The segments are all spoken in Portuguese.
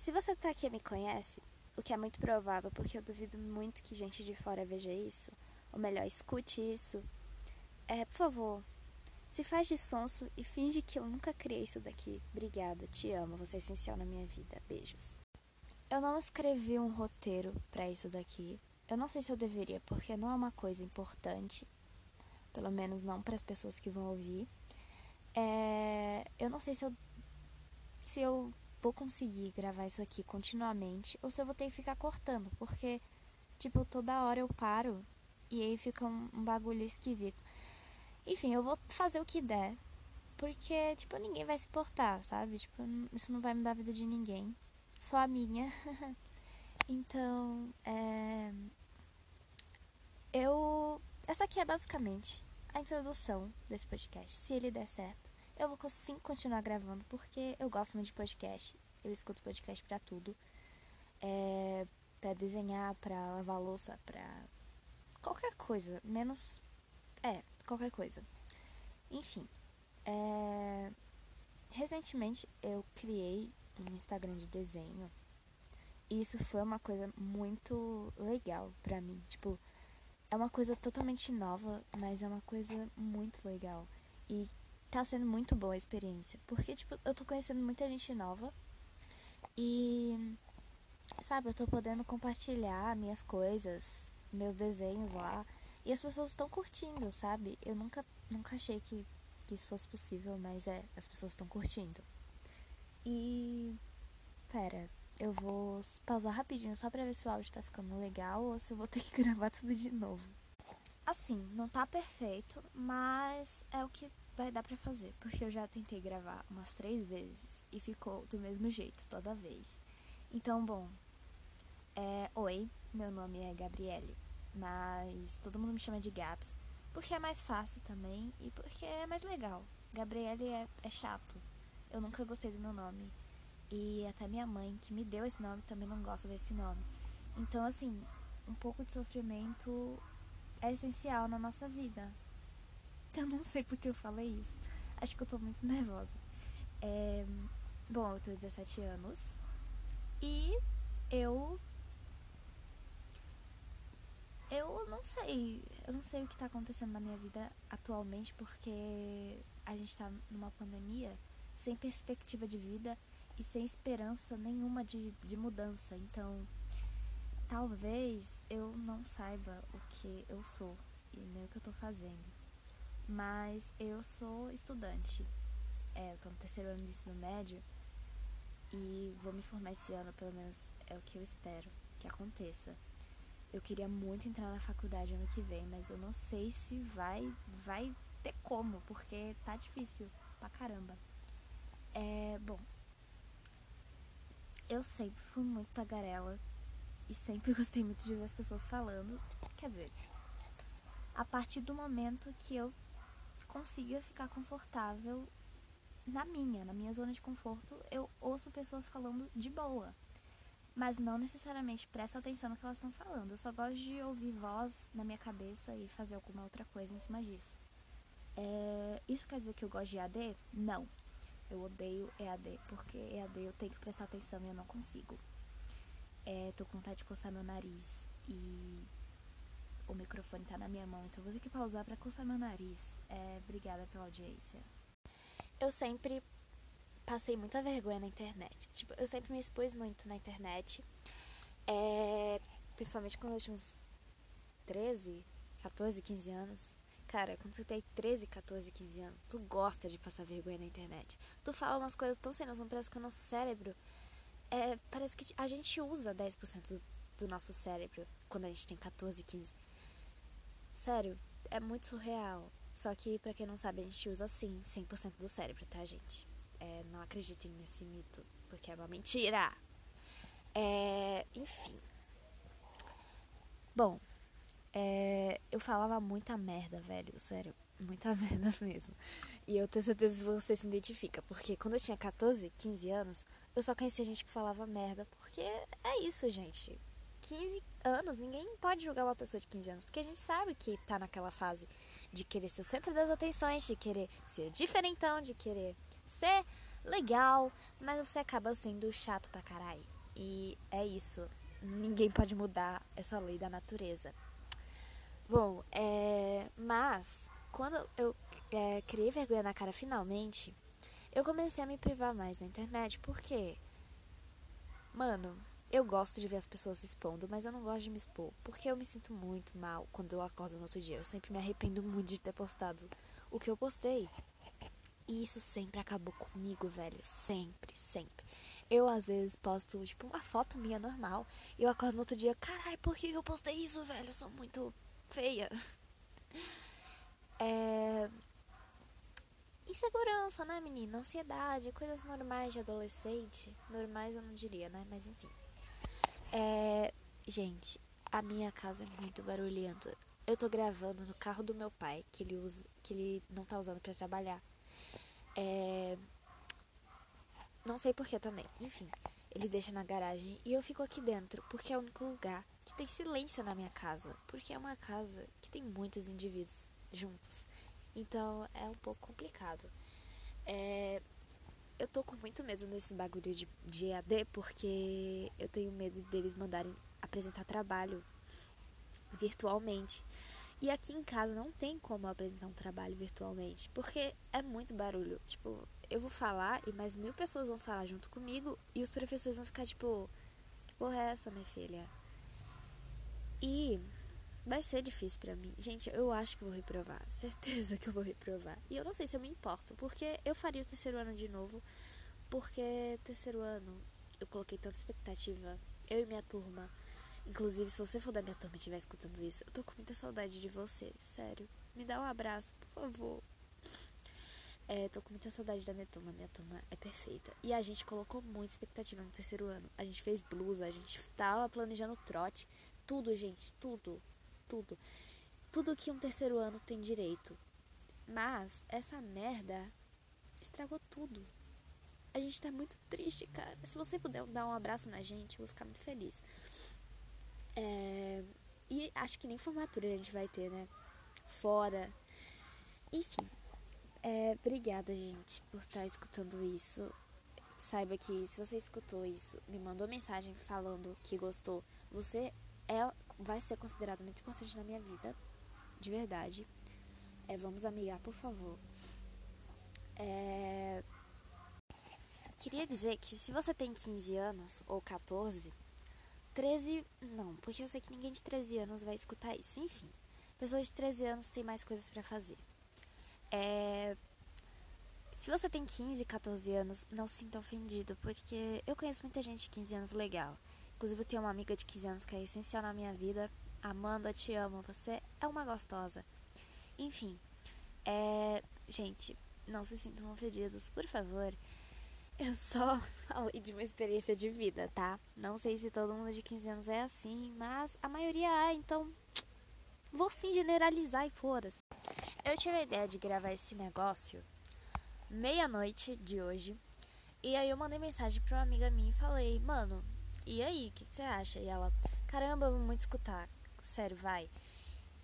Se você tá aqui e me conhece, o que é muito provável, porque eu duvido muito que gente de fora veja isso, ou melhor, escute isso, é, por favor, se faz de sonso e finge que eu nunca criei isso daqui. Obrigada, te amo, você é essencial na minha vida. Beijos. Eu não escrevi um roteiro para isso daqui. Eu não sei se eu deveria, porque não é uma coisa importante, pelo menos não para as pessoas que vão ouvir. É, eu não sei se eu se eu vou conseguir gravar isso aqui continuamente ou se eu vou ter que ficar cortando, porque tipo toda hora eu paro e aí fica um, um bagulho esquisito. Enfim, eu vou fazer o que der. Porque, tipo, ninguém vai se importar, sabe? Tipo, isso não vai mudar a vida de ninguém. Só a minha. então, é. Eu. Essa aqui é basicamente a introdução desse podcast. Se ele der certo, eu vou sim continuar gravando, porque eu gosto muito de podcast. Eu escuto podcast pra tudo. É. Pra desenhar, pra lavar louça, pra. qualquer coisa. Menos. É, qualquer coisa. Enfim, é... recentemente eu criei um Instagram de desenho e isso foi uma coisa muito legal pra mim. Tipo, é uma coisa totalmente nova, mas é uma coisa muito legal. E tá sendo muito boa a experiência. Porque, tipo, eu tô conhecendo muita gente nova. E, sabe, eu tô podendo compartilhar minhas coisas, meus desenhos lá. E as pessoas estão curtindo, sabe? Eu nunca, nunca achei que, que isso fosse possível, mas é, as pessoas estão curtindo. E. Pera, eu vou pausar rapidinho só pra ver se o áudio tá ficando legal ou se eu vou ter que gravar tudo de novo. Assim, não tá perfeito, mas é o que vai dar pra fazer, porque eu já tentei gravar umas três vezes e ficou do mesmo jeito toda vez. Então, bom, é, oi, meu nome é Gabriele mas todo mundo me chama de Gabs. Porque é mais fácil também e porque é mais legal. Gabriele é, é chato. Eu nunca gostei do meu nome. E até minha mãe, que me deu esse nome, também não gosta desse nome. Então, assim, um pouco de sofrimento é essencial na nossa vida. Eu não sei porque eu falei isso. Acho que eu tô muito nervosa. É... Bom, eu tenho 17 anos. E eu eu não sei. Eu não sei o que está acontecendo na minha vida atualmente, porque a gente está numa pandemia sem perspectiva de vida e sem esperança nenhuma de, de mudança. Então, talvez eu não saiba o que eu sou e nem o que eu estou fazendo. Mas eu sou estudante. É, eu tô no terceiro ano de ensino médio e vou me formar esse ano, pelo menos é o que eu espero que aconteça. Eu queria muito entrar na faculdade ano que vem, mas eu não sei se vai vai ter como, porque tá difícil pra caramba. É, bom, eu sempre fui muito tagarela e sempre gostei muito de ver as pessoas falando. Quer dizer, a partir do momento que eu consiga ficar confortável na minha, na minha zona de conforto, eu ouço pessoas falando de boa mas não necessariamente presto atenção no que elas estão falando. Eu só gosto de ouvir voz na minha cabeça e fazer alguma outra coisa em cima disso. É, isso quer dizer que eu gosto de EAD? Não. Eu odeio EAD, porque EAD eu tenho que prestar atenção e eu não consigo. É, tô com vontade de coçar meu nariz e o microfone tá na minha mão, então vou ter que pausar para coçar meu nariz. É, obrigada pela audiência. Eu sempre passei muita vergonha na internet. Tipo, eu sempre me expus muito na internet. É, principalmente quando eu tinha uns 13, 14, 15 anos. Cara, quando você tem 13, 14, 15 anos, tu gosta de passar vergonha na internet. Tu fala umas coisas tão sem noção, parece que o nosso cérebro. É, parece que a gente usa 10% do, do nosso cérebro quando a gente tem 14, 15. Sério, é muito surreal. Só que, pra quem não sabe, a gente usa sim 100% do cérebro, tá, gente? É, não acreditem nesse mito, porque é uma mentira. É, enfim. Bom, é, eu falava muita merda, velho, sério. Muita merda mesmo. E eu tenho certeza que você se identifica, porque quando eu tinha 14, 15 anos, eu só conhecia gente que falava merda, porque é isso, gente. 15 anos, ninguém pode julgar uma pessoa de 15 anos, porque a gente sabe que tá naquela fase de querer ser o centro das atenções, de querer ser diferentão, de querer ser legal, mas você acaba sendo chato pra caralho. E é isso. Ninguém pode mudar essa lei da natureza. Bom, é... mas quando eu é, criei vergonha na cara finalmente, eu comecei a me privar mais na internet, porque, mano, eu gosto de ver as pessoas se expondo, mas eu não gosto de me expor, porque eu me sinto muito mal quando eu acordo no outro dia. Eu sempre me arrependo muito de ter postado o que eu postei. E isso sempre acabou comigo, velho. Sempre, sempre. Eu, às vezes, posto, tipo, uma foto minha normal. E eu acordo no outro dia, carai, por que eu postei isso, velho? Eu sou muito feia. É... Insegurança, né, menina? Ansiedade, coisas normais de adolescente. Normais eu não diria, né? Mas enfim. É... Gente, a minha casa é muito barulhenta. Eu tô gravando no carro do meu pai, que ele usa, que ele não tá usando para trabalhar. É... Não sei porquê também. Enfim, ele deixa na garagem e eu fico aqui dentro, porque é o único lugar que tem silêncio na minha casa. Porque é uma casa que tem muitos indivíduos juntos. Então é um pouco complicado. É... Eu tô com muito medo desse bagulho de, de EAD, porque eu tenho medo deles mandarem apresentar trabalho virtualmente. E aqui em casa não tem como apresentar um trabalho virtualmente, porque é muito barulho. Tipo, eu vou falar e mais mil pessoas vão falar junto comigo e os professores vão ficar tipo, que porra é essa, minha filha? E vai ser difícil para mim. Gente, eu acho que vou reprovar, certeza que eu vou reprovar. E eu não sei se eu me importo, porque eu faria o terceiro ano de novo, porque terceiro ano eu coloquei tanta expectativa, eu e minha turma Inclusive, se você for da minha turma e estiver escutando isso, eu tô com muita saudade de você, sério. Me dá um abraço, por favor. É, tô com muita saudade da minha turma. Minha turma é perfeita. E a gente colocou muita expectativa no terceiro ano. A gente fez blusa, a gente tava planejando trote. Tudo, gente, tudo. Tudo. Tudo que um terceiro ano tem direito. Mas essa merda estragou tudo. A gente tá muito triste, cara. Se você puder dar um abraço na gente, eu vou ficar muito feliz. É, e acho que nem formatura a gente vai ter, né? Fora. Enfim. É, obrigada, gente, por estar escutando isso. Saiba que se você escutou isso, me mandou mensagem falando que gostou, você é, vai ser considerado muito importante na minha vida. De verdade. É, vamos amigar, por favor. É, queria dizer que se você tem 15 anos ou 14 13, não, porque eu sei que ninguém de 13 anos vai escutar isso. Enfim, pessoas de 13 anos têm mais coisas para fazer. É... Se você tem 15, 14 anos, não se sinta ofendido, porque eu conheço muita gente de 15 anos legal. Inclusive, eu tenho uma amiga de 15 anos que é essencial na minha vida. Amanda, te amo, você é uma gostosa. Enfim, é... gente, não se sintam ofendidos, por favor. Eu só falei de uma experiência de vida, tá? Não sei se todo mundo de 15 anos é assim, mas a maioria é, então vou sim generalizar e foda-se. Eu tive a ideia de gravar esse negócio meia-noite de hoje. E aí eu mandei mensagem pra uma amiga minha e falei, mano, e aí, o que, que, você acha? E ela, caramba, vou muito escutar. Sério, vai.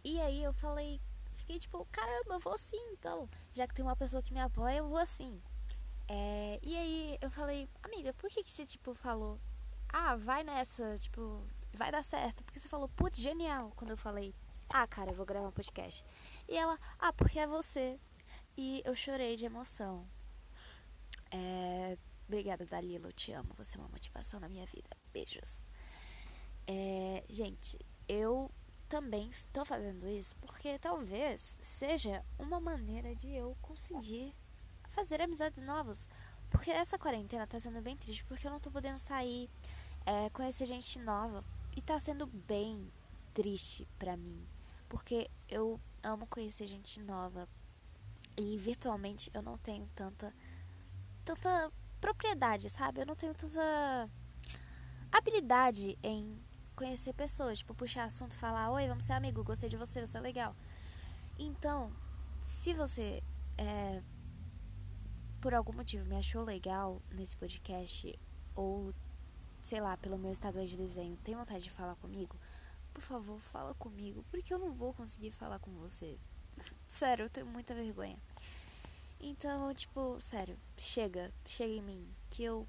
E aí eu falei, fiquei tipo, caramba, eu vou sim, então. Já que tem uma pessoa que me apoia, eu vou assim. É, e aí eu falei, amiga, por que, que você, tipo, falou, ah, vai nessa, tipo, vai dar certo? Porque você falou, putz, genial, quando eu falei, ah, cara, eu vou gravar um podcast. E ela, ah, porque é você. E eu chorei de emoção. É, obrigada, Dalila, eu te amo, você é uma motivação na minha vida. Beijos. É, gente, eu também estou fazendo isso porque talvez seja uma maneira de eu conseguir fazer amizades novas. Porque essa quarentena tá sendo bem triste, porque eu não tô podendo sair, é, conhecer gente nova. E tá sendo bem triste pra mim. Porque eu amo conhecer gente nova. E virtualmente eu não tenho tanta. tanta propriedade, sabe? Eu não tenho tanta habilidade em conhecer pessoas. Tipo, puxar assunto falar: Oi, vamos ser amigo, gostei de você, você é legal. Então, se você é, por algum motivo me achou legal nesse podcast, ou sei lá, pelo meu Instagram de desenho, tem vontade de falar comigo, por favor, fala comigo, porque eu não vou conseguir falar com você. Sério, eu tenho muita vergonha. Então, tipo, sério, chega, chega em mim, que eu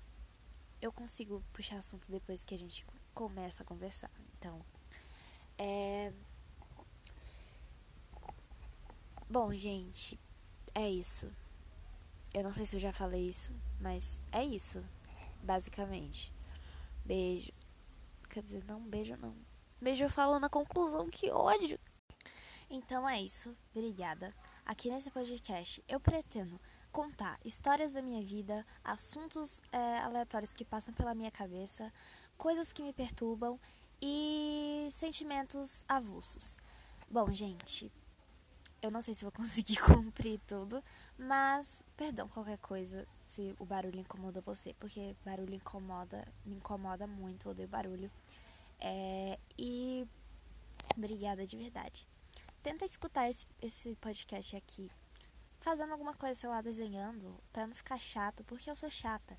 eu consigo puxar assunto depois que a gente começa a conversar. Então, é Bom, gente, é isso. Eu não sei se eu já falei isso, mas é isso, basicamente. Beijo. Quer dizer, não, beijo não. Beijo eu falo na conclusão, que ódio. Então é isso, obrigada. Aqui nesse podcast eu pretendo contar histórias da minha vida, assuntos é, aleatórios que passam pela minha cabeça, coisas que me perturbam e sentimentos avulsos. Bom, gente, eu não sei se vou conseguir cumprir tudo, mas perdão qualquer coisa se o barulho incomoda você, porque barulho incomoda, me incomoda muito, odeio barulho. É, e obrigada de verdade tenta escutar esse, esse podcast aqui fazendo alguma coisa, sei lá, desenhando, para não ficar chato, porque eu sou chata.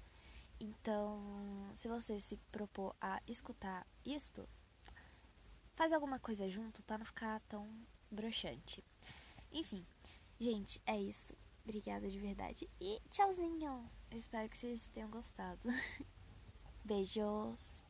Então, se você se propor a escutar isto, faz alguma coisa junto para não ficar tão broxante. Enfim, gente, é isso. Obrigada de verdade. E tchauzinho. Eu espero que vocês tenham gostado. Beijos.